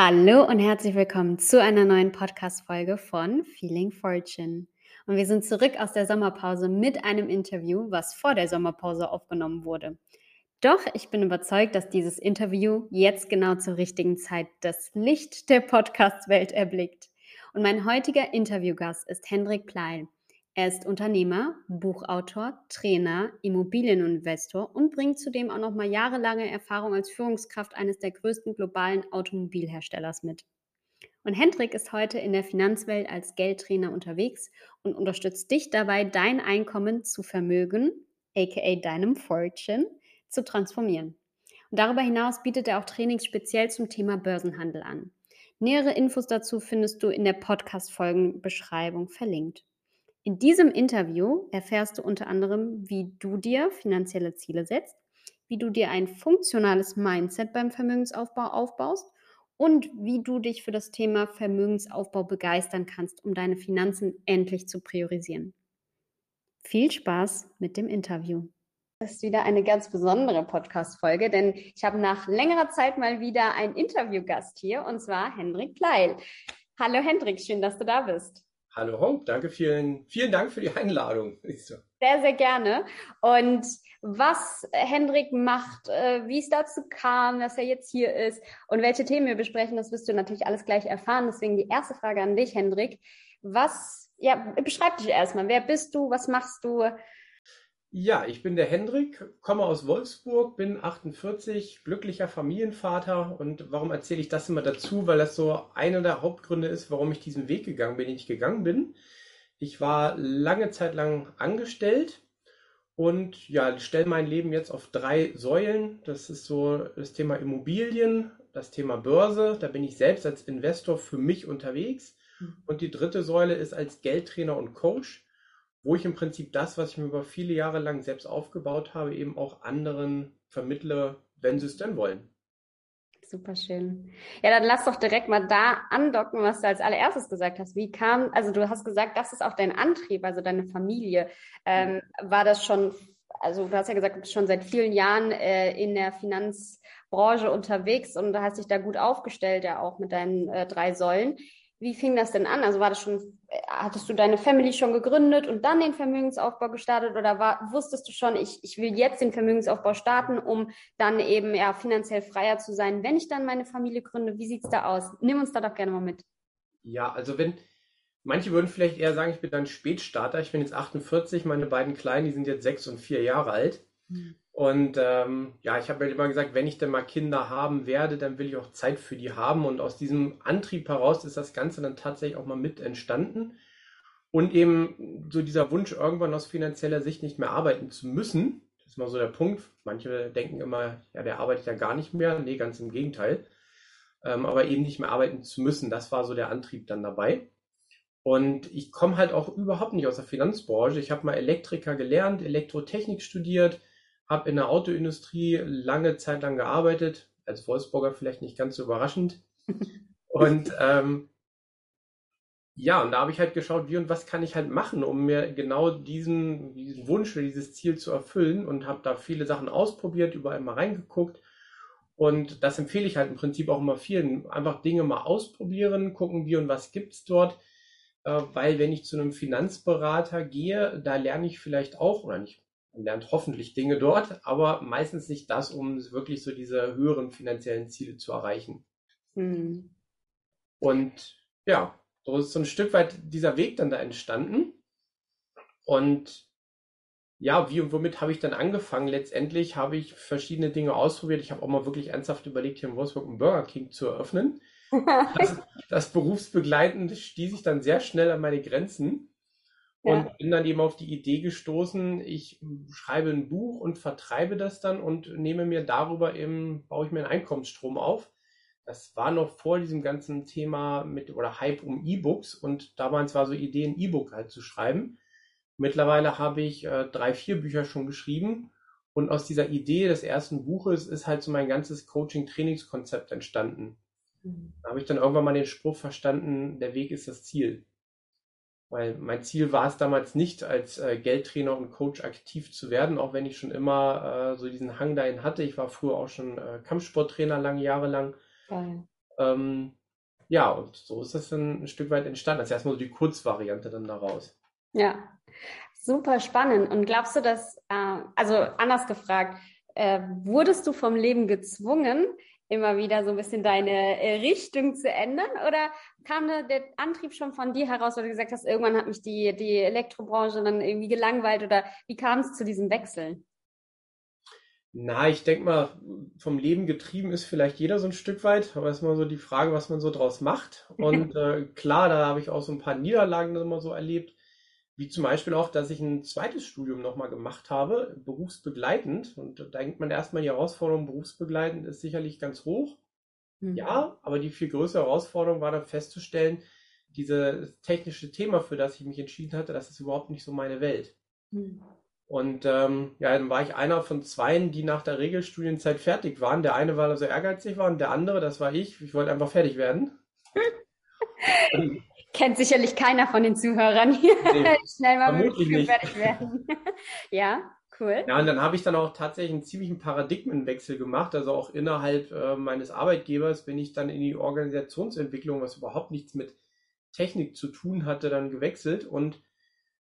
Hallo und herzlich willkommen zu einer neuen Podcast-Folge von Feeling Fortune. Und wir sind zurück aus der Sommerpause mit einem Interview, was vor der Sommerpause aufgenommen wurde. Doch ich bin überzeugt, dass dieses Interview jetzt genau zur richtigen Zeit das Licht der Podcast-Welt erblickt. Und mein heutiger Interviewgast ist Hendrik Pleil. Er ist Unternehmer, Buchautor, Trainer, Immobilieninvestor und bringt zudem auch noch mal jahrelange Erfahrung als Führungskraft eines der größten globalen Automobilherstellers mit. Und Hendrik ist heute in der Finanzwelt als Geldtrainer unterwegs und unterstützt dich dabei, dein Einkommen zu Vermögen, aka deinem Fortune, zu transformieren. Und darüber hinaus bietet er auch Trainings speziell zum Thema Börsenhandel an. Nähere Infos dazu findest du in der Podcast-Folgenbeschreibung verlinkt. In diesem Interview erfährst du unter anderem, wie du dir finanzielle Ziele setzt, wie du dir ein funktionales Mindset beim Vermögensaufbau aufbaust und wie du dich für das Thema Vermögensaufbau begeistern kannst, um deine Finanzen endlich zu priorisieren. Viel Spaß mit dem Interview. Das ist wieder eine ganz besondere Podcast-Folge, denn ich habe nach längerer Zeit mal wieder einen Interviewgast hier und zwar Hendrik Kleil. Hallo Hendrik, schön, dass du da bist. Hallo Honk, danke, vielen, vielen Dank für die Einladung. Sehr, sehr gerne. Und was Hendrik macht, äh, wie es dazu kam, dass er jetzt hier ist und welche Themen wir besprechen, das wirst du natürlich alles gleich erfahren. Deswegen die erste Frage an dich, Hendrik. Was, ja, beschreib dich erstmal. Wer bist du? Was machst du? Ja, ich bin der Hendrik, komme aus Wolfsburg, bin 48, glücklicher Familienvater. Und warum erzähle ich das immer dazu? Weil das so einer der Hauptgründe ist, warum ich diesen Weg gegangen bin, den ich gegangen bin. Ich war lange Zeit lang angestellt und ja, stelle mein Leben jetzt auf drei Säulen. Das ist so das Thema Immobilien, das Thema Börse. Da bin ich selbst als Investor für mich unterwegs. Hm. Und die dritte Säule ist als Geldtrainer und Coach wo ich im Prinzip das, was ich mir über viele Jahre lang selbst aufgebaut habe, eben auch anderen vermittle, wenn sie es denn wollen. Super schön. Ja, dann lass doch direkt mal da andocken, was du als allererstes gesagt hast. Wie kam, also du hast gesagt, das ist auch dein Antrieb, also deine Familie. Ähm, war das schon, also du hast ja gesagt, schon seit vielen Jahren äh, in der Finanzbranche unterwegs und du hast dich da gut aufgestellt, ja auch mit deinen äh, drei Säulen. Wie fing das denn an? Also war das schon, äh, hattest du deine Family schon gegründet und dann den Vermögensaufbau gestartet oder war, wusstest du schon, ich, ich will jetzt den Vermögensaufbau starten, um dann eben ja finanziell freier zu sein, wenn ich dann meine Familie gründe? Wie sieht's da aus? Nimm uns da doch gerne mal mit. Ja, also wenn, manche würden vielleicht eher sagen, ich bin dann Spätstarter. Ich bin jetzt 48, meine beiden Kleinen, die sind jetzt sechs und vier Jahre alt. Mhm. Und ähm, ja, ich habe halt immer gesagt, wenn ich denn mal Kinder haben werde, dann will ich auch Zeit für die haben. Und aus diesem Antrieb heraus ist das Ganze dann tatsächlich auch mal mit entstanden. Und eben so dieser Wunsch, irgendwann aus finanzieller Sicht nicht mehr arbeiten zu müssen. Das ist mal so der Punkt. Manche denken immer, ja, der arbeitet ja gar nicht mehr. Nee, ganz im Gegenteil. Ähm, aber eben nicht mehr arbeiten zu müssen, das war so der Antrieb dann dabei. Und ich komme halt auch überhaupt nicht aus der Finanzbranche. Ich habe mal Elektriker gelernt, Elektrotechnik studiert, habe in der Autoindustrie lange Zeit lang gearbeitet, als Wolfsburger vielleicht nicht ganz so überraschend. und ähm, ja, und da habe ich halt geschaut, wie und was kann ich halt machen, um mir genau diesen, diesen Wunsch oder dieses Ziel zu erfüllen und habe da viele Sachen ausprobiert, überall mal reingeguckt. Und das empfehle ich halt im Prinzip auch immer vielen. Einfach Dinge mal ausprobieren, gucken, wie und was gibt's dort. Äh, weil wenn ich zu einem Finanzberater gehe, da lerne ich vielleicht auch, oder nicht man lernt hoffentlich Dinge dort, aber meistens nicht das, um wirklich so diese höheren finanziellen Ziele zu erreichen. Mhm. Und ja, so ist so ein Stück weit dieser Weg dann da entstanden. Und ja, wie und womit habe ich dann angefangen? Letztendlich habe ich verschiedene Dinge ausprobiert. Ich habe auch mal wirklich ernsthaft überlegt, hier in Wolfsburg einen Burger King zu eröffnen. das, das berufsbegleitend stieß ich dann sehr schnell an meine Grenzen. Und bin dann eben auf die Idee gestoßen, ich schreibe ein Buch und vertreibe das dann und nehme mir darüber eben, baue ich mir einen Einkommensstrom auf. Das war noch vor diesem ganzen Thema mit oder Hype um E-Books und da waren zwar so Ideen, ein E-Book halt zu schreiben. Mittlerweile habe ich äh, drei, vier Bücher schon geschrieben und aus dieser Idee des ersten Buches ist halt so mein ganzes Coaching-Trainingskonzept entstanden. Mhm. Da habe ich dann irgendwann mal den Spruch verstanden, der Weg ist das Ziel. Weil mein Ziel war es damals nicht, als äh, Geldtrainer und Coach aktiv zu werden, auch wenn ich schon immer äh, so diesen Hang dahin hatte. Ich war früher auch schon äh, Kampfsporttrainer lange Jahre lang. Ähm, ja, und so ist das dann ein Stück weit entstanden. Das ist erstmal so die Kurzvariante dann daraus. Ja, super spannend. Und glaubst du, dass, äh, also anders gefragt, äh, wurdest du vom Leben gezwungen, immer wieder so ein bisschen deine äh, Richtung zu ändern? Oder kam der Antrieb schon von dir heraus, weil du gesagt hast, irgendwann hat mich die, die Elektrobranche dann irgendwie gelangweilt? Oder wie kam es zu diesem Wechsel? Na, ich denke mal, vom Leben getrieben ist vielleicht jeder so ein Stück weit, aber ist mal so die Frage, was man so draus macht. Und äh, klar, da habe ich auch so ein paar Niederlagen immer so erlebt, wie zum Beispiel auch, dass ich ein zweites Studium nochmal gemacht habe, berufsbegleitend. Und da denkt man erstmal, die Herausforderung berufsbegleitend ist sicherlich ganz hoch. Mhm. Ja, aber die viel größere Herausforderung war dann festzustellen, dieses technische Thema, für das ich mich entschieden hatte, das ist überhaupt nicht so meine Welt. Mhm. Und ähm, ja, dann war ich einer von zweien, die nach der Regelstudienzeit fertig waren. Der eine, weil er so ehrgeizig war, und der andere, das war ich. Ich wollte einfach fertig werden. Kennt sicherlich keiner von den Zuhörern hier. Nee, Schnell mal vermutlich nicht. fertig werden. ja, cool. Ja, und dann habe ich dann auch tatsächlich einen ziemlichen Paradigmenwechsel gemacht. Also auch innerhalb äh, meines Arbeitgebers bin ich dann in die Organisationsentwicklung, was überhaupt nichts mit Technik zu tun hatte, dann gewechselt und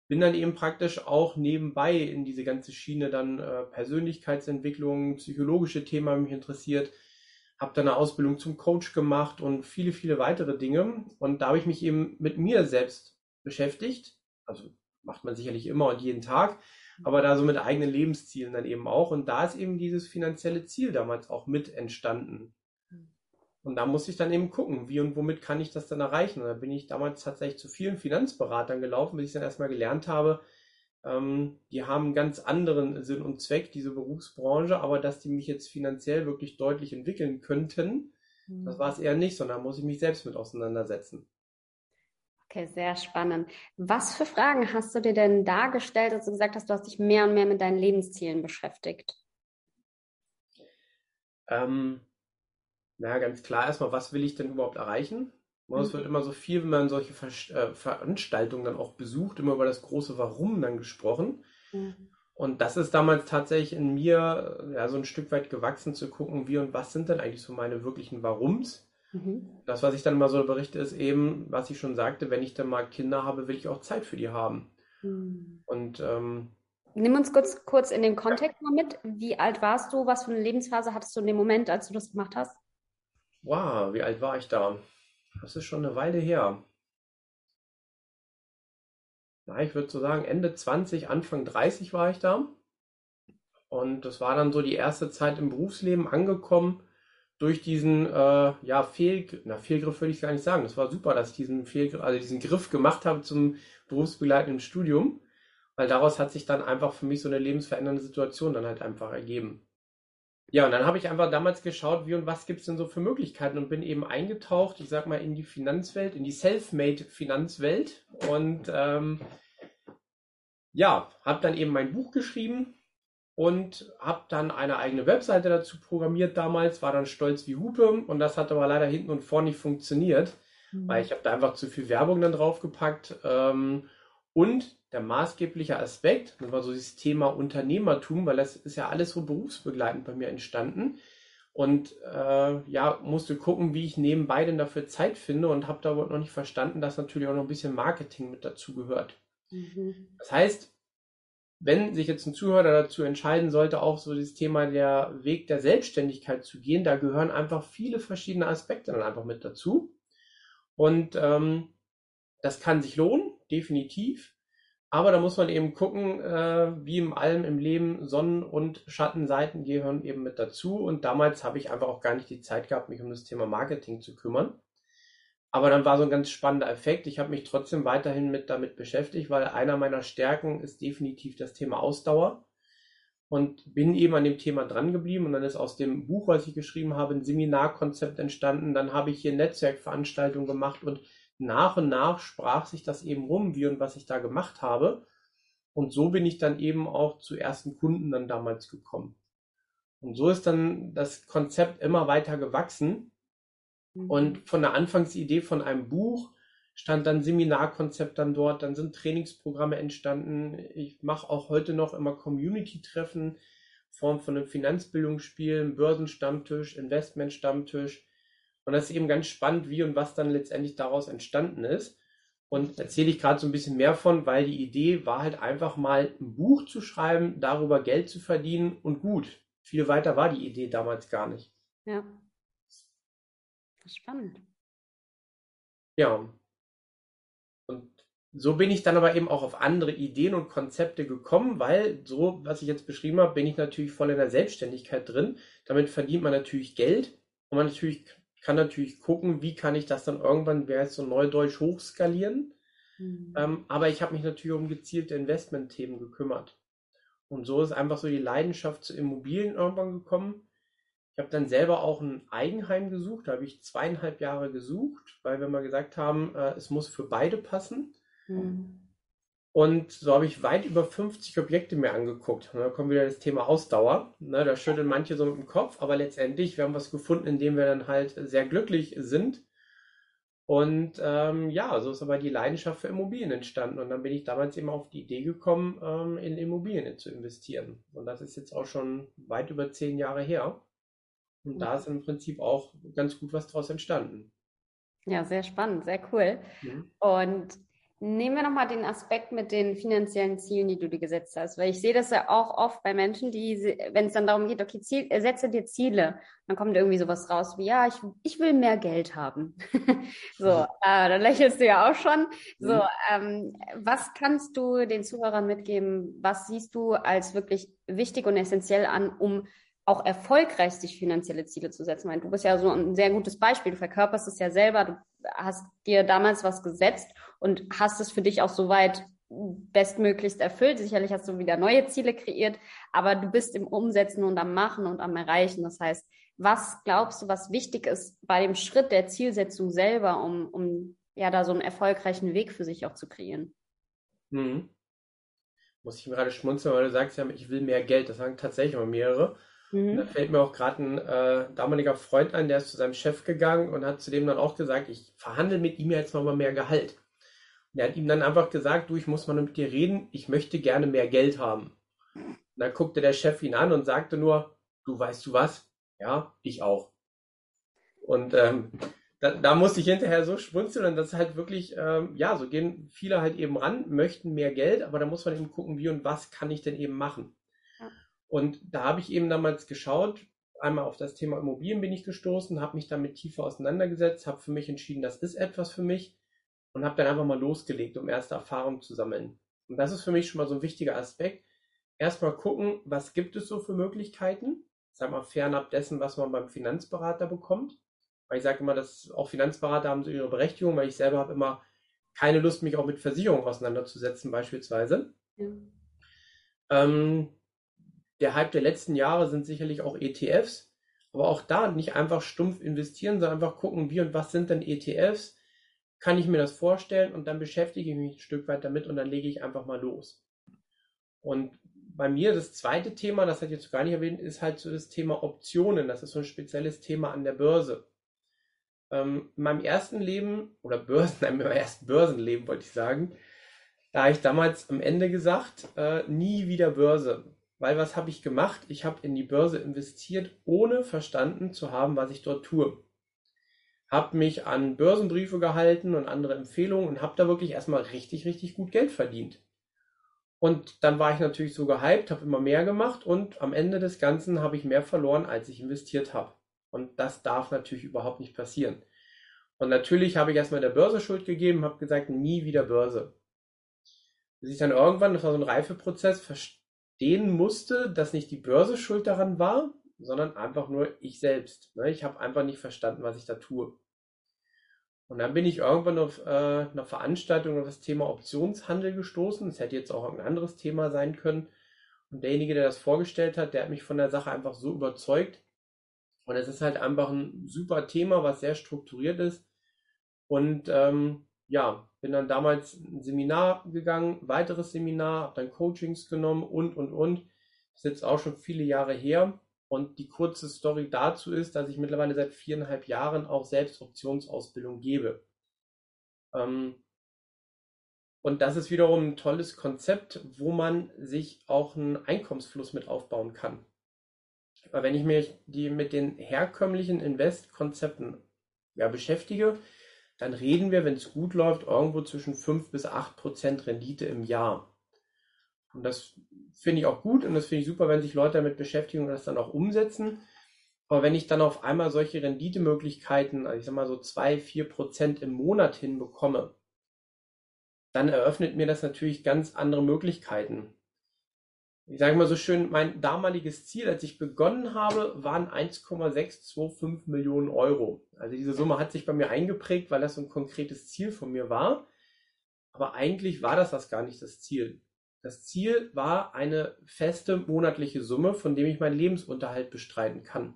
bin dann eben praktisch auch nebenbei in diese ganze Schiene dann äh, Persönlichkeitsentwicklung, psychologische Themen mich interessiert, habe dann eine Ausbildung zum Coach gemacht und viele, viele weitere Dinge. Und da habe ich mich eben mit mir selbst beschäftigt. Also macht man sicherlich immer und jeden Tag, aber da so mit eigenen Lebenszielen dann eben auch. Und da ist eben dieses finanzielle Ziel damals auch mit entstanden. Und da muss ich dann eben gucken, wie und womit kann ich das dann erreichen. Und da bin ich damals tatsächlich zu vielen Finanzberatern gelaufen, bis ich dann erstmal gelernt habe, ähm, die haben einen ganz anderen Sinn und Zweck, diese Berufsbranche, aber dass die mich jetzt finanziell wirklich deutlich entwickeln könnten, mhm. das war es eher nicht, sondern muss ich mich selbst mit auseinandersetzen. Okay, sehr spannend. Was für Fragen hast du dir denn dargestellt, als du gesagt hast, du hast dich mehr und mehr mit deinen Lebenszielen beschäftigt? Ähm, na, ganz klar erstmal, was will ich denn überhaupt erreichen? Es wird immer so viel, wenn man solche Ver äh, Veranstaltungen dann auch besucht, immer über das große Warum dann gesprochen. Mhm. Und das ist damals tatsächlich in mir ja, so ein Stück weit gewachsen, zu gucken, wie und was sind denn eigentlich so meine wirklichen Warums. Mhm. Das, was ich dann immer so berichte, ist eben, was ich schon sagte, wenn ich dann mal Kinder habe, will ich auch Zeit für die haben. Mhm. Und ähm, Nimm uns kurz, kurz in den Kontext mal mit. Wie alt warst du? Was für eine Lebensphase hattest du in dem Moment, als du das gemacht hast? Wow, wie alt war ich da? Das ist schon eine Weile her. Na, ich würde so sagen, Ende 20, Anfang 30 war ich da. Und das war dann so die erste Zeit im Berufsleben angekommen durch diesen äh, ja, Fehl, na, Fehlgriff würde ich gar nicht sagen. Das war super, dass ich diesen Fehlgriff, also diesen Griff gemacht habe zum berufsbegleitenden Studium, weil daraus hat sich dann einfach für mich so eine lebensverändernde Situation dann halt einfach ergeben. Ja, und dann habe ich einfach damals geschaut, wie und was gibt es denn so für Möglichkeiten und bin eben eingetaucht, ich sag mal, in die Finanzwelt, in die Self-Made-Finanzwelt und ähm, ja, habe dann eben mein Buch geschrieben und habe dann eine eigene Webseite dazu programmiert damals, war dann stolz wie Hupe und das hat aber leider hinten und vorne nicht funktioniert, mhm. weil ich habe da einfach zu viel Werbung dann draufgepackt ähm, und der maßgebliche Aspekt, das war so dieses Thema Unternehmertum, weil das ist ja alles so berufsbegleitend bei mir entstanden. Und äh, ja, musste gucken, wie ich nebenbei denn dafür Zeit finde und habe da aber noch nicht verstanden, dass natürlich auch noch ein bisschen Marketing mit dazu gehört. Mhm. Das heißt, wenn sich jetzt ein Zuhörer dazu entscheiden sollte, auch so das Thema der Weg der Selbstständigkeit zu gehen, da gehören einfach viele verschiedene Aspekte dann einfach mit dazu. Und ähm, das kann sich lohnen, definitiv. Aber da muss man eben gucken, äh, wie in allem im Leben, Sonnen- und Schattenseiten gehören eben mit dazu. Und damals habe ich einfach auch gar nicht die Zeit gehabt, mich um das Thema Marketing zu kümmern. Aber dann war so ein ganz spannender Effekt. Ich habe mich trotzdem weiterhin mit damit beschäftigt, weil einer meiner Stärken ist definitiv das Thema Ausdauer. Und bin eben an dem Thema dran geblieben. Und dann ist aus dem Buch, was ich geschrieben habe, ein Seminarkonzept entstanden. Dann habe ich hier Netzwerkveranstaltungen gemacht und nach und nach sprach sich das eben rum, wie und was ich da gemacht habe. Und so bin ich dann eben auch zu ersten Kunden dann damals gekommen. Und so ist dann das Konzept immer weiter gewachsen. Mhm. Und von der Anfangsidee von einem Buch stand dann Seminarkonzept dann dort, dann sind Trainingsprogramme entstanden. Ich mache auch heute noch immer Community-Treffen, Form von einem Finanzbildungsspiel, einem Börsenstammtisch, Investmentstammtisch Und das ist eben ganz spannend, wie und was dann letztendlich daraus entstanden ist. Und erzähle ich gerade so ein bisschen mehr von, weil die Idee war halt einfach mal ein Buch zu schreiben, darüber Geld zu verdienen und gut. Viel weiter war die Idee damals gar nicht. Ja. Spannend. Ja. Und so bin ich dann aber eben auch auf andere Ideen und Konzepte gekommen, weil so, was ich jetzt beschrieben habe, bin ich natürlich voll in der Selbstständigkeit drin. Damit verdient man natürlich Geld und man natürlich kann natürlich gucken, wie kann ich das dann irgendwann, wäre jetzt so neudeutsch, hochskalieren. Mhm. Ähm, aber ich habe mich natürlich um gezielte Investmentthemen gekümmert. Und so ist einfach so die Leidenschaft zu Immobilien irgendwann gekommen. Ich habe dann selber auch ein Eigenheim gesucht. Da habe ich zweieinhalb Jahre gesucht, weil wir mal gesagt haben, äh, es muss für beide passen. Mhm. Und so habe ich weit über 50 Objekte mir angeguckt. Und da kommt wieder das Thema Ausdauer. Ne, da schütteln manche so mit dem Kopf, aber letztendlich, wir haben was gefunden, in dem wir dann halt sehr glücklich sind. Und ähm, ja, so ist aber die Leidenschaft für Immobilien entstanden. Und dann bin ich damals eben auf die Idee gekommen, ähm, in Immobilien zu investieren. Und das ist jetzt auch schon weit über zehn Jahre her. Und da ist im Prinzip auch ganz gut was draus entstanden. Ja, sehr spannend, sehr cool. Mhm. Und Nehmen wir nochmal den Aspekt mit den finanziellen Zielen, die du dir gesetzt hast, weil ich sehe das ja auch oft bei Menschen, die, wenn es dann darum geht, okay, Ziel, äh, setze dir Ziele, dann kommt irgendwie sowas raus wie, ja, ich, ich will mehr Geld haben. so, mhm. äh, dann lächelst du ja auch schon. So, mhm. ähm, was kannst du den Zuhörern mitgeben? Was siehst du als wirklich wichtig und essentiell an, um auch erfolgreich sich finanzielle Ziele zu setzen. Weil du bist ja so ein sehr gutes Beispiel. Du verkörperst es ja selber. Du hast dir damals was gesetzt und hast es für dich auch soweit bestmöglichst erfüllt. Sicherlich hast du wieder neue Ziele kreiert, aber du bist im Umsetzen und am Machen und am Erreichen. Das heißt, was glaubst du, was wichtig ist bei dem Schritt der Zielsetzung selber, um, um ja da so einen erfolgreichen Weg für sich auch zu kreieren? Hm. Muss ich gerade schmunzeln, weil du sagst ja, ich will mehr Geld. Das sagen tatsächlich immer mehrere. Mhm. Da fällt mir auch gerade ein äh, damaliger Freund ein, der ist zu seinem Chef gegangen und hat zu dem dann auch gesagt, ich verhandle mit ihm jetzt nochmal mehr Gehalt. Und er hat ihm dann einfach gesagt, du, ich muss mal mit dir reden, ich möchte gerne mehr Geld haben. Und dann guckte der Chef ihn an und sagte nur, du weißt du was? Ja, ich auch. Und ähm, da, da musste ich hinterher so schmunzeln und das ist halt wirklich, ähm, ja, so gehen viele halt eben ran, möchten mehr Geld, aber da muss man eben gucken, wie und was kann ich denn eben machen. Und da habe ich eben damals geschaut, einmal auf das Thema Immobilien bin ich gestoßen, habe mich damit tiefer auseinandergesetzt, habe für mich entschieden, das ist etwas für mich und habe dann einfach mal losgelegt, um erste Erfahrungen zu sammeln. Und das ist für mich schon mal so ein wichtiger Aspekt. Erstmal gucken, was gibt es so für Möglichkeiten, sag mal fernab dessen, was man beim Finanzberater bekommt. Weil ich sage immer, dass auch Finanzberater haben so ihre Berechtigung, weil ich selber habe immer keine Lust, mich auch mit Versicherungen auseinanderzusetzen, beispielsweise. Ja. Ähm, der Hype der letzten Jahre sind sicherlich auch ETFs. Aber auch da nicht einfach stumpf investieren, sondern einfach gucken, wie und was sind denn ETFs? Kann ich mir das vorstellen? Und dann beschäftige ich mich ein Stück weit damit und dann lege ich einfach mal los. Und bei mir das zweite Thema, das hat jetzt gar nicht erwähnt, ist halt so das Thema Optionen. Das ist so ein spezielles Thema an der Börse. Ähm, in meinem ersten Leben, oder Börsen, in meinem ersten Börsenleben wollte ich sagen, da habe ich damals am Ende gesagt, äh, nie wieder Börse. Weil was habe ich gemacht? Ich habe in die Börse investiert, ohne verstanden zu haben, was ich dort tue. Habe mich an Börsenbriefe gehalten und andere Empfehlungen und habe da wirklich erstmal richtig, richtig gut Geld verdient. Und dann war ich natürlich so gehypt, habe immer mehr gemacht und am Ende des Ganzen habe ich mehr verloren, als ich investiert habe. Und das darf natürlich überhaupt nicht passieren. Und natürlich habe ich erstmal der Börse Schuld gegeben, habe gesagt, nie wieder Börse. Bis ich dann irgendwann, das war so ein Reifeprozess, verstehen musste, dass nicht die Börse schuld daran war, sondern einfach nur ich selbst. Ne? Ich habe einfach nicht verstanden, was ich da tue. Und dann bin ich irgendwann auf äh, einer Veranstaltung auf das Thema Optionshandel gestoßen. Es hätte jetzt auch ein anderes Thema sein können. Und derjenige, der das vorgestellt hat, der hat mich von der Sache einfach so überzeugt. Und es ist halt einfach ein super Thema, was sehr strukturiert ist. Und ähm, ja, bin dann damals ein Seminar gegangen, weiteres Seminar, habe dann Coachings genommen und, und, und. Das ist jetzt auch schon viele Jahre her. Und die kurze Story dazu ist, dass ich mittlerweile seit viereinhalb Jahren auch selbst Optionsausbildung gebe. Ähm, und das ist wiederum ein tolles Konzept, wo man sich auch einen Einkommensfluss mit aufbauen kann. Weil wenn ich mir die mit den herkömmlichen Investkonzepten ja, beschäftige, dann reden wir, wenn es gut läuft, irgendwo zwischen 5 bis 8 Prozent Rendite im Jahr. Und das finde ich auch gut und das finde ich super, wenn sich Leute damit beschäftigen und das dann auch umsetzen. Aber wenn ich dann auf einmal solche Renditemöglichkeiten, also ich sag mal so 2, 4 Prozent im Monat hinbekomme, dann eröffnet mir das natürlich ganz andere Möglichkeiten. Ich sage mal so schön, mein damaliges Ziel, als ich begonnen habe, waren 1,625 Millionen Euro. Also diese Summe hat sich bei mir eingeprägt, weil das so ein konkretes Ziel von mir war. Aber eigentlich war das das gar nicht das Ziel. Das Ziel war eine feste monatliche Summe, von dem ich meinen Lebensunterhalt bestreiten kann.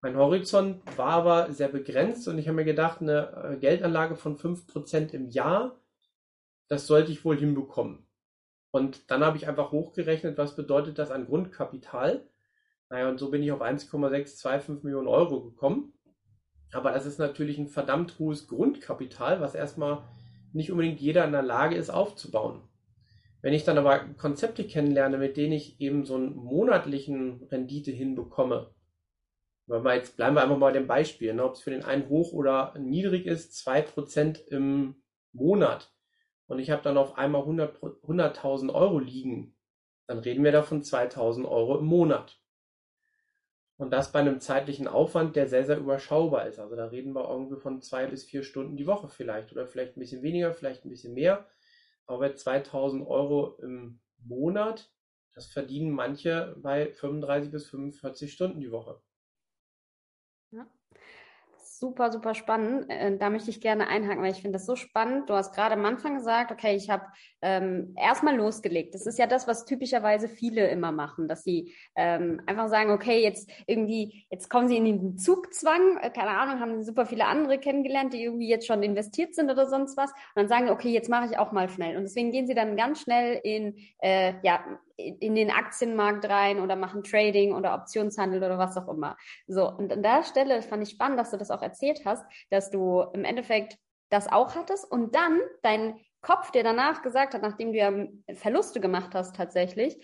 Mein Horizont war aber sehr begrenzt und ich habe mir gedacht, eine äh, Geldanlage von 5% im Jahr, das sollte ich wohl hinbekommen. Und dann habe ich einfach hochgerechnet, was bedeutet das an Grundkapital. Naja, und so bin ich auf 1,625 Millionen Euro gekommen. Aber das ist natürlich ein verdammt hohes Grundkapital, was erstmal nicht unbedingt jeder in der Lage ist aufzubauen. Wenn ich dann aber Konzepte kennenlerne, mit denen ich eben so einen monatlichen Rendite hinbekomme, weil wir jetzt bleiben wir einfach mal bei dem Beispiel, ne, ob es für den einen hoch oder niedrig ist, 2% im Monat und ich habe dann auf einmal 100.000 100 Euro liegen, dann reden wir davon 2.000 Euro im Monat. Und das bei einem zeitlichen Aufwand, der sehr, sehr überschaubar ist. Also da reden wir irgendwie von zwei bis vier Stunden die Woche vielleicht oder vielleicht ein bisschen weniger, vielleicht ein bisschen mehr. Aber bei 2000 Euro im Monat, das verdienen manche bei 35 bis 45 Stunden die Woche. Ja. Super, super spannend. Äh, da möchte ich gerne einhaken, weil ich finde das so spannend. Du hast gerade am Anfang gesagt, okay, ich habe ähm, erstmal losgelegt. Das ist ja das, was typischerweise viele immer machen, dass sie ähm, einfach sagen, okay, jetzt irgendwie, jetzt kommen sie in den Zugzwang, äh, keine Ahnung, haben super viele andere kennengelernt, die irgendwie jetzt schon investiert sind oder sonst was. Und dann sagen, okay, jetzt mache ich auch mal schnell. Und deswegen gehen sie dann ganz schnell in, äh, ja, in den Aktienmarkt rein oder machen Trading oder Optionshandel oder was auch immer. So, und an der Stelle fand ich spannend, dass du das auch erzählt hast, dass du im Endeffekt das auch hattest und dann dein Kopf dir danach gesagt hat, nachdem du ja Verluste gemacht hast tatsächlich,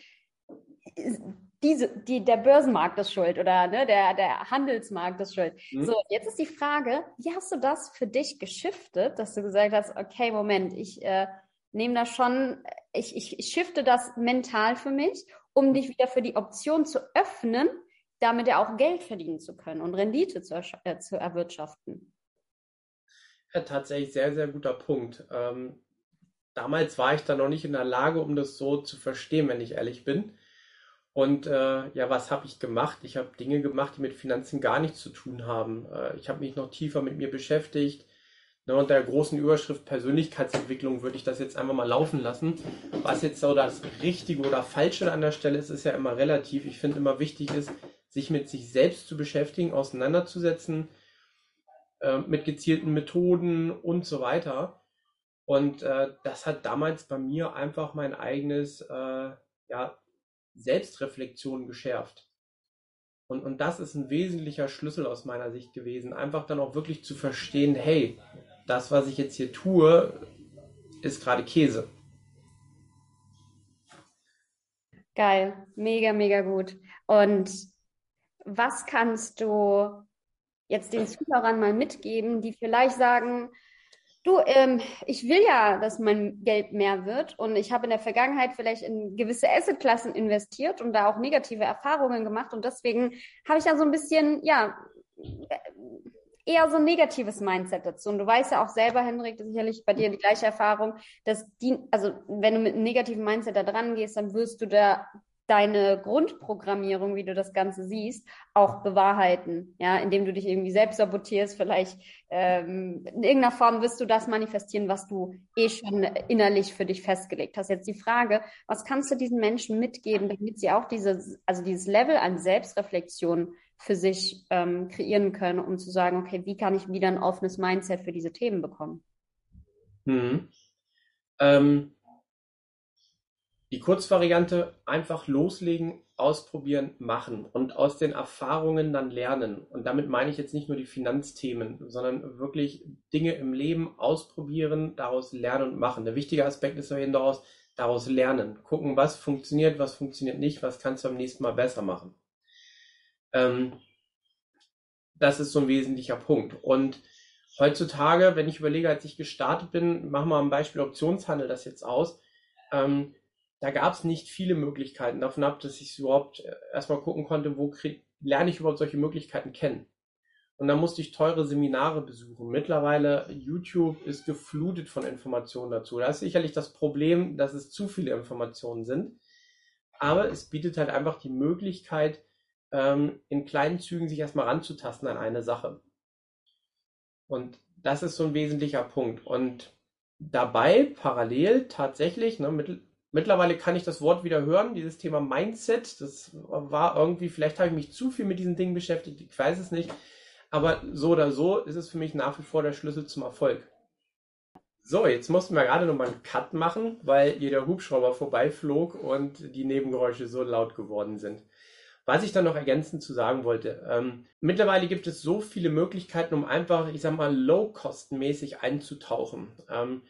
diese, die, der Börsenmarkt ist schuld oder ne, der, der Handelsmarkt ist schuld. Mhm. So, jetzt ist die Frage, wie hast du das für dich geschiftet, dass du gesagt hast, okay, Moment, ich äh, nehme das schon, ich, ich, ich shifte das mental für mich, um dich wieder für die Option zu öffnen, damit ja auch Geld verdienen zu können und Rendite zu, äh, zu erwirtschaften. Ja, tatsächlich sehr, sehr guter Punkt. Ähm, damals war ich da noch nicht in der Lage, um das so zu verstehen, wenn ich ehrlich bin. Und äh, ja, was habe ich gemacht? Ich habe Dinge gemacht, die mit Finanzen gar nichts zu tun haben. Äh, ich habe mich noch tiefer mit mir beschäftigt. Ne, unter der großen Überschrift Persönlichkeitsentwicklung würde ich das jetzt einfach mal laufen lassen. Was jetzt so das Richtige oder Falsche an der Stelle ist, ist ja immer relativ. Ich finde immer wichtig ist, sich mit sich selbst zu beschäftigen, auseinanderzusetzen, äh, mit gezielten Methoden und so weiter. Und äh, das hat damals bei mir einfach mein eigenes äh, ja, Selbstreflexion geschärft. Und, und das ist ein wesentlicher Schlüssel aus meiner Sicht gewesen, einfach dann auch wirklich zu verstehen, hey, das, was ich jetzt hier tue, ist gerade Käse. Geil, mega, mega gut. Und was kannst du jetzt den Zuhörern mal mitgeben, die vielleicht sagen, du, ähm, ich will ja, dass mein Geld mehr wird und ich habe in der Vergangenheit vielleicht in gewisse Assetklassen investiert und da auch negative Erfahrungen gemacht und deswegen habe ich ja so ein bisschen, ja, eher so ein negatives Mindset dazu. Und du weißt ja auch selber, Hendrik, sicherlich bei dir die gleiche Erfahrung, dass die, also wenn du mit einem negativen Mindset da dran gehst, dann wirst du da deine Grundprogrammierung, wie du das Ganze siehst, auch bewahrheiten, ja, indem du dich irgendwie selbst sabotierst, vielleicht ähm, in irgendeiner Form wirst du das manifestieren, was du eh schon innerlich für dich festgelegt hast. Jetzt die Frage, was kannst du diesen Menschen mitgeben, damit sie auch dieses, also dieses Level an Selbstreflexion für sich ähm, kreieren können, um zu sagen, okay, wie kann ich wieder ein offenes Mindset für diese Themen bekommen? Mhm. Ähm, die Kurzvariante einfach loslegen, ausprobieren, machen und aus den Erfahrungen dann lernen. Und damit meine ich jetzt nicht nur die Finanzthemen, sondern wirklich Dinge im Leben ausprobieren, daraus lernen und machen. Der wichtige Aspekt ist dahin daraus, daraus lernen. Gucken, was funktioniert, was funktioniert nicht, was kannst du am nächsten Mal besser machen. Ähm, das ist so ein wesentlicher Punkt. Und heutzutage, wenn ich überlege, als ich gestartet bin, machen wir am Beispiel Optionshandel das jetzt aus, ähm, da gab es nicht viele Möglichkeiten. Davon ab, dass ich überhaupt äh, erstmal gucken konnte, wo krieg, lerne ich überhaupt solche Möglichkeiten kennen. Und dann musste ich teure Seminare besuchen. Mittlerweile YouTube ist geflutet von Informationen dazu. Da ist sicherlich das Problem, dass es zu viele Informationen sind. Aber es bietet halt einfach die Möglichkeit, ähm, in kleinen Zügen sich erstmal ranzutasten an eine Sache. Und das ist so ein wesentlicher Punkt. Und dabei parallel tatsächlich, ne, mit, mittlerweile kann ich das Wort wieder hören, dieses Thema Mindset. Das war irgendwie, vielleicht habe ich mich zu viel mit diesen Dingen beschäftigt, ich weiß es nicht. Aber so oder so ist es für mich nach wie vor der Schlüssel zum Erfolg. So, jetzt mussten wir gerade nochmal einen Cut machen, weil hier der Hubschrauber vorbeiflog und die Nebengeräusche so laut geworden sind. Was ich dann noch ergänzend zu sagen wollte, ähm, mittlerweile gibt es so viele Möglichkeiten, um einfach, ich sag mal, low-kostenmäßig einzutauchen. Ähm,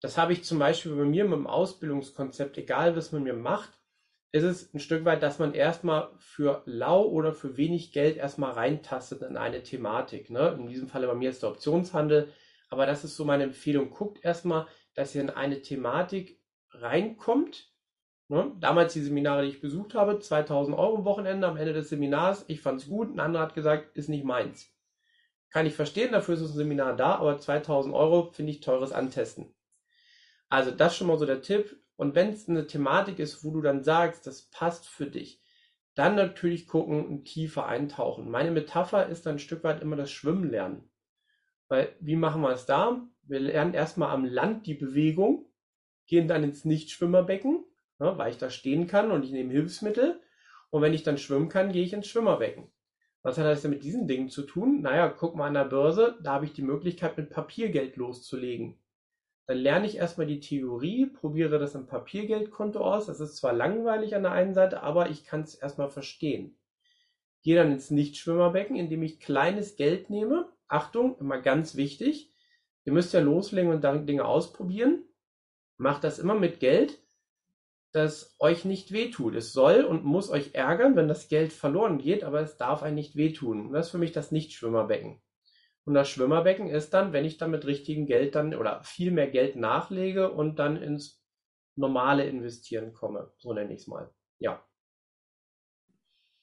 das habe ich zum Beispiel bei mir mit dem Ausbildungskonzept, egal was man mir macht, ist es ein Stück weit, dass man erstmal für lau oder für wenig Geld erstmal reintastet in eine Thematik. Ne? In diesem Falle bei mir ist der Optionshandel, aber das ist so meine Empfehlung. Guckt erstmal, dass ihr in eine Thematik reinkommt, Ne? Damals die Seminare, die ich besucht habe, 2000 Euro am Wochenende am Ende des Seminars. Ich fand es gut. Ein anderer hat gesagt, ist nicht meins. Kann ich verstehen, dafür ist das Seminar da, aber 2000 Euro finde ich teures Antesten. Also das schon mal so der Tipp. Und wenn es eine Thematik ist, wo du dann sagst, das passt für dich, dann natürlich gucken und tiefer eintauchen. Meine Metapher ist dann ein Stück weit immer das Schwimmen lernen. Weil, wie machen wir es da? Wir lernen erstmal am Land die Bewegung, gehen dann ins Nichtschwimmerbecken, ne, weil ich da stehen kann und ich nehme Hilfsmittel. Und wenn ich dann schwimmen kann, gehe ich ins Schwimmerbecken. Was hat das denn mit diesen Dingen zu tun? Naja, guck mal an der Börse, da habe ich die Möglichkeit, mit Papiergeld loszulegen. Dann lerne ich erstmal die Theorie, probiere das im Papiergeldkonto aus. Das ist zwar langweilig an der einen Seite, aber ich kann es erstmal verstehen. Gehe dann ins Nichtschwimmerbecken, indem ich kleines Geld nehme. Achtung, immer ganz wichtig. Ihr müsst ja loslegen und dann Dinge ausprobieren. Macht das immer mit Geld, das euch nicht wehtut. Es soll und muss euch ärgern, wenn das Geld verloren geht, aber es darf einen nicht wehtun. Und das ist für mich das Nichtschwimmerbecken. Und das Schwimmerbecken ist dann, wenn ich dann mit richtigem Geld dann oder viel mehr Geld nachlege und dann ins normale Investieren komme. So nenne ich es mal. Ja.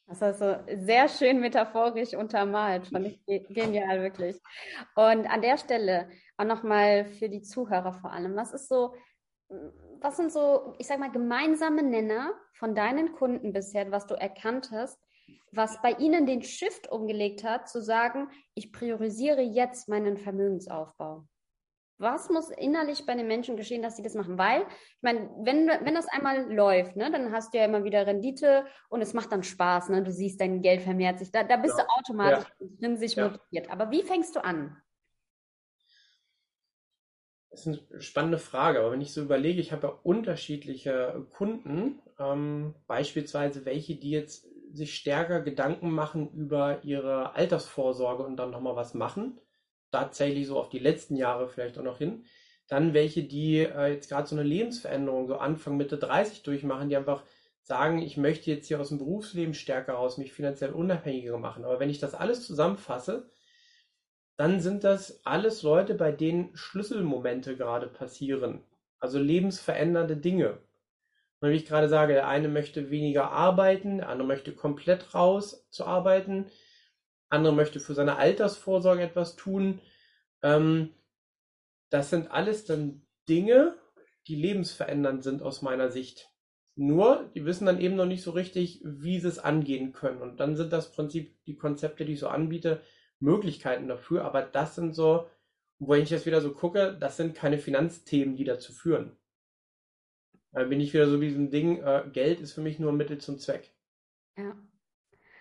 Das hast du sehr schön metaphorisch untermalt. Fand ich genial, wirklich. Und an der Stelle auch nochmal für die Zuhörer vor allem. Was ist so was sind so, ich sag mal, gemeinsame Nenner von deinen Kunden bisher, was du erkannt hast, was bei ihnen den Shift umgelegt hat, zu sagen, ich priorisiere jetzt meinen Vermögensaufbau? Was muss innerlich bei den Menschen geschehen, dass sie das machen? Weil, ich meine, wenn, wenn das einmal läuft, ne, dann hast du ja immer wieder Rendite und es macht dann Spaß, ne? Du siehst, dein Geld vermehrt sich. Da, da bist ja. du automatisch ja. intrinsisch ja. motiviert. Aber wie fängst du an? Das ist eine spannende Frage, aber wenn ich so überlege, ich habe ja unterschiedliche Kunden, ähm, beispielsweise welche, die jetzt sich stärker Gedanken machen über ihre Altersvorsorge und dann nochmal was machen, tatsächlich so auf die letzten Jahre vielleicht auch noch hin. Dann welche, die äh, jetzt gerade so eine Lebensveränderung, so Anfang, Mitte 30 durchmachen, die einfach sagen, ich möchte jetzt hier aus dem Berufsleben stärker raus, mich finanziell unabhängiger machen. Aber wenn ich das alles zusammenfasse, dann sind das alles Leute, bei denen Schlüsselmomente gerade passieren. Also lebensverändernde Dinge. Und wie ich gerade sage, der eine möchte weniger arbeiten, der andere möchte komplett raus zu arbeiten, andere möchte für seine Altersvorsorge etwas tun. Ähm, das sind alles dann Dinge, die lebensverändernd sind aus meiner Sicht. Nur, die wissen dann eben noch nicht so richtig, wie sie es angehen können. Und dann sind das Prinzip die Konzepte, die ich so anbiete, Möglichkeiten dafür, aber das sind so, wo ich jetzt wieder so gucke, das sind keine Finanzthemen, die dazu führen. Da bin ich wieder so wie diesem Ding, äh, Geld ist für mich nur ein Mittel zum Zweck. Ja.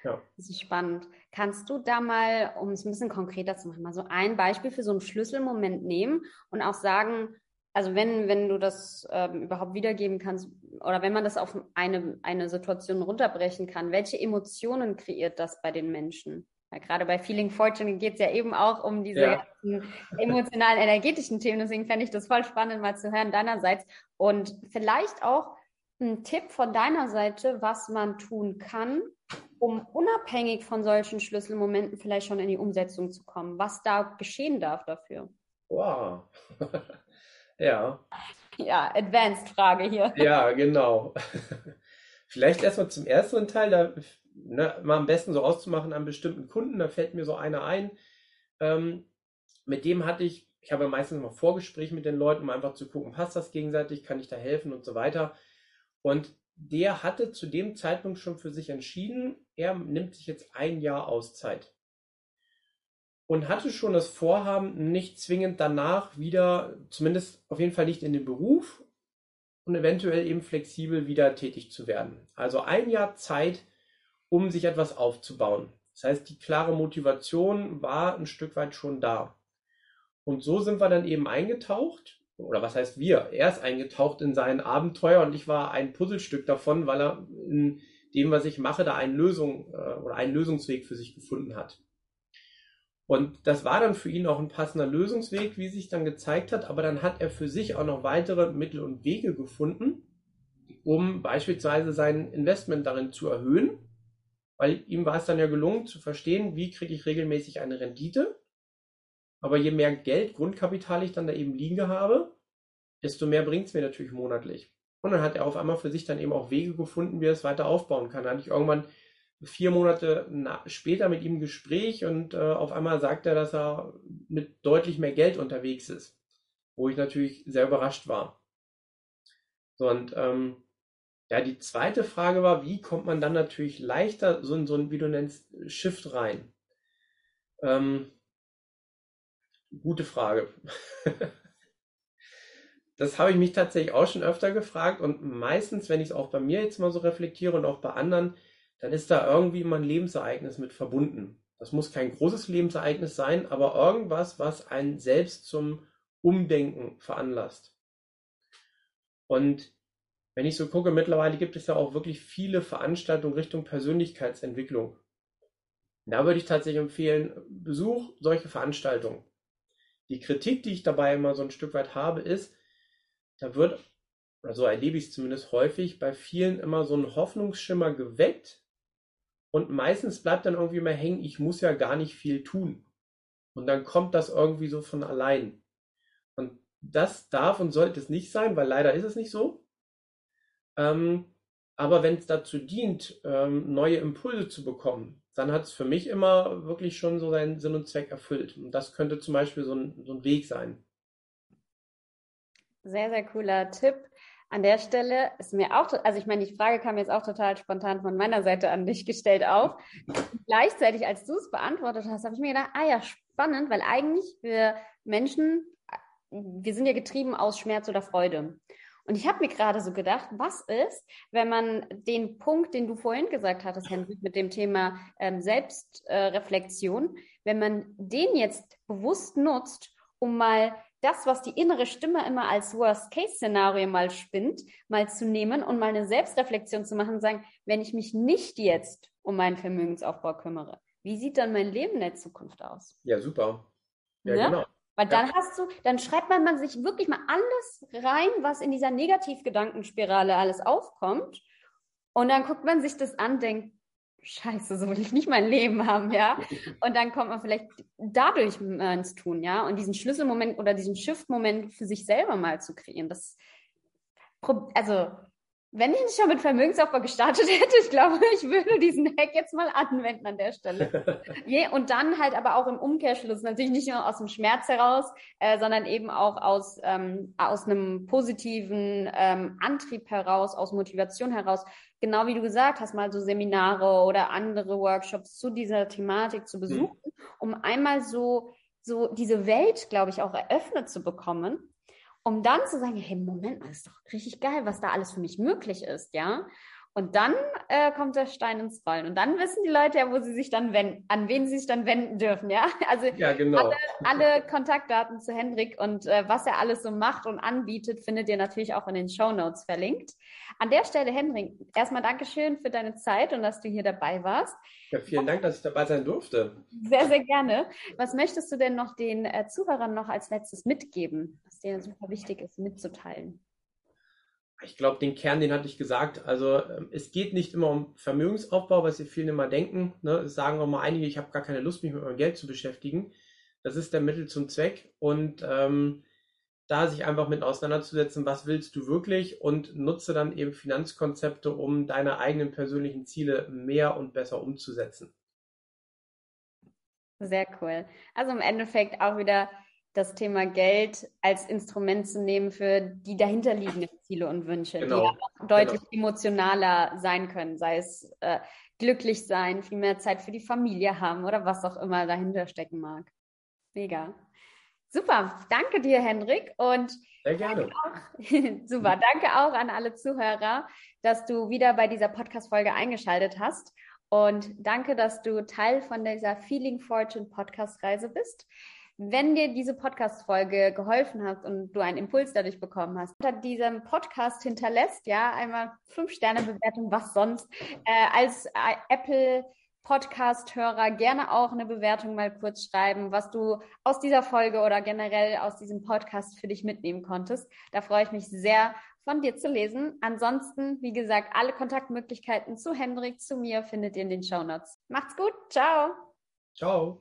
Ja. Das ist spannend. Kannst du da mal, um es ein bisschen konkreter zu machen, mal so ein Beispiel für so einen Schlüsselmoment nehmen und auch sagen, also wenn, wenn du das ähm, überhaupt wiedergeben kannst oder wenn man das auf eine, eine Situation runterbrechen kann, welche Emotionen kreiert das bei den Menschen? Weil gerade bei Feeling Fortune geht es ja eben auch um diese ja. emotionalen, energetischen Themen. Deswegen fände ich das voll spannend, mal zu hören deinerseits. Und vielleicht auch ein Tipp von deiner Seite, was man tun kann, um unabhängig von solchen Schlüsselmomenten vielleicht schon in die Umsetzung zu kommen? Was da geschehen darf dafür? Wow. ja. Ja, Advanced-Frage hier. Ja, genau. Vielleicht erstmal zum ersten Teil, da ne, mal am besten so auszumachen an bestimmten Kunden, da fällt mir so einer ein. Ähm, mit dem hatte ich, ich habe meistens mal Vorgespräche mit den Leuten, um einfach zu gucken, passt das gegenseitig, kann ich da helfen und so weiter. Und der hatte zu dem Zeitpunkt schon für sich entschieden, er nimmt sich jetzt ein Jahr Auszeit. Und hatte schon das Vorhaben, nicht zwingend danach wieder, zumindest auf jeden Fall nicht in den Beruf und eventuell eben flexibel wieder tätig zu werden. Also ein Jahr Zeit, um sich etwas aufzubauen. Das heißt, die klare Motivation war ein Stück weit schon da. Und so sind wir dann eben eingetaucht, oder was heißt wir? Er ist eingetaucht in sein Abenteuer und ich war ein Puzzlestück davon, weil er in dem, was ich mache, da eine Lösung äh, oder einen Lösungsweg für sich gefunden hat. Und das war dann für ihn auch ein passender Lösungsweg, wie sich dann gezeigt hat, aber dann hat er für sich auch noch weitere Mittel und Wege gefunden, um beispielsweise sein Investment darin zu erhöhen, weil ihm war es dann ja gelungen zu verstehen, wie kriege ich regelmäßig eine Rendite aber je mehr Geld, Grundkapital ich dann da eben liegen habe, desto mehr bringt es mir natürlich monatlich. Und dann hat er auf einmal für sich dann eben auch Wege gefunden, wie er es weiter aufbauen kann. Da hatte ich irgendwann vier Monate später mit ihm ein Gespräch und äh, auf einmal sagt er, dass er mit deutlich mehr Geld unterwegs ist, wo ich natürlich sehr überrascht war. So, und ähm, ja, die zweite Frage war, wie kommt man dann natürlich leichter so in so ein, wie du nennst, Shift rein? Ähm, Gute Frage. das habe ich mich tatsächlich auch schon öfter gefragt und meistens, wenn ich es auch bei mir jetzt mal so reflektiere und auch bei anderen, dann ist da irgendwie mal ein Lebensereignis mit verbunden. Das muss kein großes Lebensereignis sein, aber irgendwas, was einen selbst zum Umdenken veranlasst. Und wenn ich so gucke, mittlerweile gibt es ja auch wirklich viele Veranstaltungen Richtung Persönlichkeitsentwicklung. Da würde ich tatsächlich empfehlen, Besuch solche Veranstaltungen die Kritik, die ich dabei immer so ein Stück weit habe, ist, da wird, oder so erlebe ich es zumindest häufig, bei vielen immer so ein Hoffnungsschimmer geweckt und meistens bleibt dann irgendwie immer hängen, ich muss ja gar nicht viel tun. Und dann kommt das irgendwie so von allein. Und das darf und sollte es nicht sein, weil leider ist es nicht so. Ähm, aber wenn es dazu dient, ähm, neue Impulse zu bekommen, dann hat es für mich immer wirklich schon so seinen Sinn und Zweck erfüllt. Und das könnte zum Beispiel so ein, so ein Weg sein. Sehr, sehr cooler Tipp. An der Stelle ist mir auch, also ich meine, die Frage kam jetzt auch total spontan von meiner Seite an dich gestellt auf. Gleichzeitig, als du es beantwortet hast, habe ich mir gedacht, ah ja, spannend, weil eigentlich wir Menschen, wir sind ja getrieben aus Schmerz oder Freude. Und ich habe mir gerade so gedacht, was ist, wenn man den Punkt, den du vorhin gesagt hattest, Henrik, mit dem Thema ähm, Selbstreflexion, äh, wenn man den jetzt bewusst nutzt, um mal das, was die innere Stimme immer als Worst-Case-Szenario mal spinnt, mal zu nehmen und mal eine Selbstreflexion zu machen und sagen, wenn ich mich nicht jetzt um meinen Vermögensaufbau kümmere, wie sieht dann mein Leben in der Zukunft aus? Ja, super. Ja, ne? genau. Weil dann hast du, dann schreibt man, man sich wirklich mal alles rein, was in dieser Negativgedankenspirale alles aufkommt. Und dann guckt man sich das an, denkt, Scheiße, so will ich nicht mein Leben haben, ja. Und dann kommt man vielleicht dadurch ins Tun, ja. Und diesen Schlüsselmoment oder diesen Shift-Moment für sich selber mal zu kreieren. Das, also, wenn ich nicht schon mit Vermögensaufbau gestartet hätte, ich glaube, ich würde diesen Hack jetzt mal anwenden an der Stelle. und dann halt aber auch im Umkehrschluss, natürlich nicht nur aus dem Schmerz heraus, äh, sondern eben auch aus, ähm, aus einem positiven ähm, Antrieb heraus, aus Motivation heraus. Genau wie du gesagt hast, mal so Seminare oder andere Workshops zu dieser Thematik zu besuchen, mhm. um einmal so, so diese Welt, glaube ich, auch eröffnet zu bekommen um dann zu sagen, hey, Moment mal, ist doch richtig geil, was da alles für mich möglich ist, ja. Und dann äh, kommt der Stein ins Rollen. Und dann wissen die Leute ja, wo sie sich dann wenden, an wen sie sich dann wenden dürfen, ja. Also ja, genau. alle, alle, Kontaktdaten zu Hendrik und äh, was er alles so macht und anbietet, findet ihr natürlich auch in den Show Notes verlinkt. An der Stelle, Hendrik, erstmal Dankeschön für deine Zeit und dass du hier dabei warst. Ja, vielen Dank, dass ich dabei sein durfte. Sehr, sehr gerne. Was möchtest du denn noch den äh, Zuhörern noch als letztes mitgeben, was dir super wichtig ist, mitzuteilen? Ich glaube, den Kern, den hatte ich gesagt. Also ähm, es geht nicht immer um Vermögensaufbau, was wir vielen immer denken. Ne? Es sagen auch mal einige, ich habe gar keine Lust, mich mit meinem Geld zu beschäftigen. Das ist der Mittel zum Zweck. Und ähm, da sich einfach mit auseinanderzusetzen, was willst du wirklich und nutze dann eben Finanzkonzepte, um deine eigenen persönlichen Ziele mehr und besser umzusetzen. Sehr cool. Also im Endeffekt auch wieder das Thema Geld als Instrument zu nehmen für die dahinterliegenden Ziele und Wünsche, genau. die auch deutlich genau. emotionaler sein können, sei es äh, glücklich sein, viel mehr Zeit für die Familie haben oder was auch immer dahinter stecken mag. Mega. Super, danke dir, Hendrik. Und Sehr gerne. Auch, super, danke auch an alle Zuhörer, dass du wieder bei dieser Podcast-Folge eingeschaltet hast. Und danke, dass du Teil von dieser Feeling Fortune Podcast-Reise bist. Wenn dir diese Podcast-Folge geholfen hat und du einen Impuls dadurch bekommen hast, unter diesem Podcast hinterlässt, ja, einmal fünf Sterne Bewertung, was sonst, äh, als äh, Apple Podcast-Hörer gerne auch eine Bewertung mal kurz schreiben, was du aus dieser Folge oder generell aus diesem Podcast für dich mitnehmen konntest. Da freue ich mich sehr, von dir zu lesen. Ansonsten, wie gesagt, alle Kontaktmöglichkeiten zu Hendrik, zu mir findet ihr in den Show Notes. Macht's gut. Ciao. Ciao.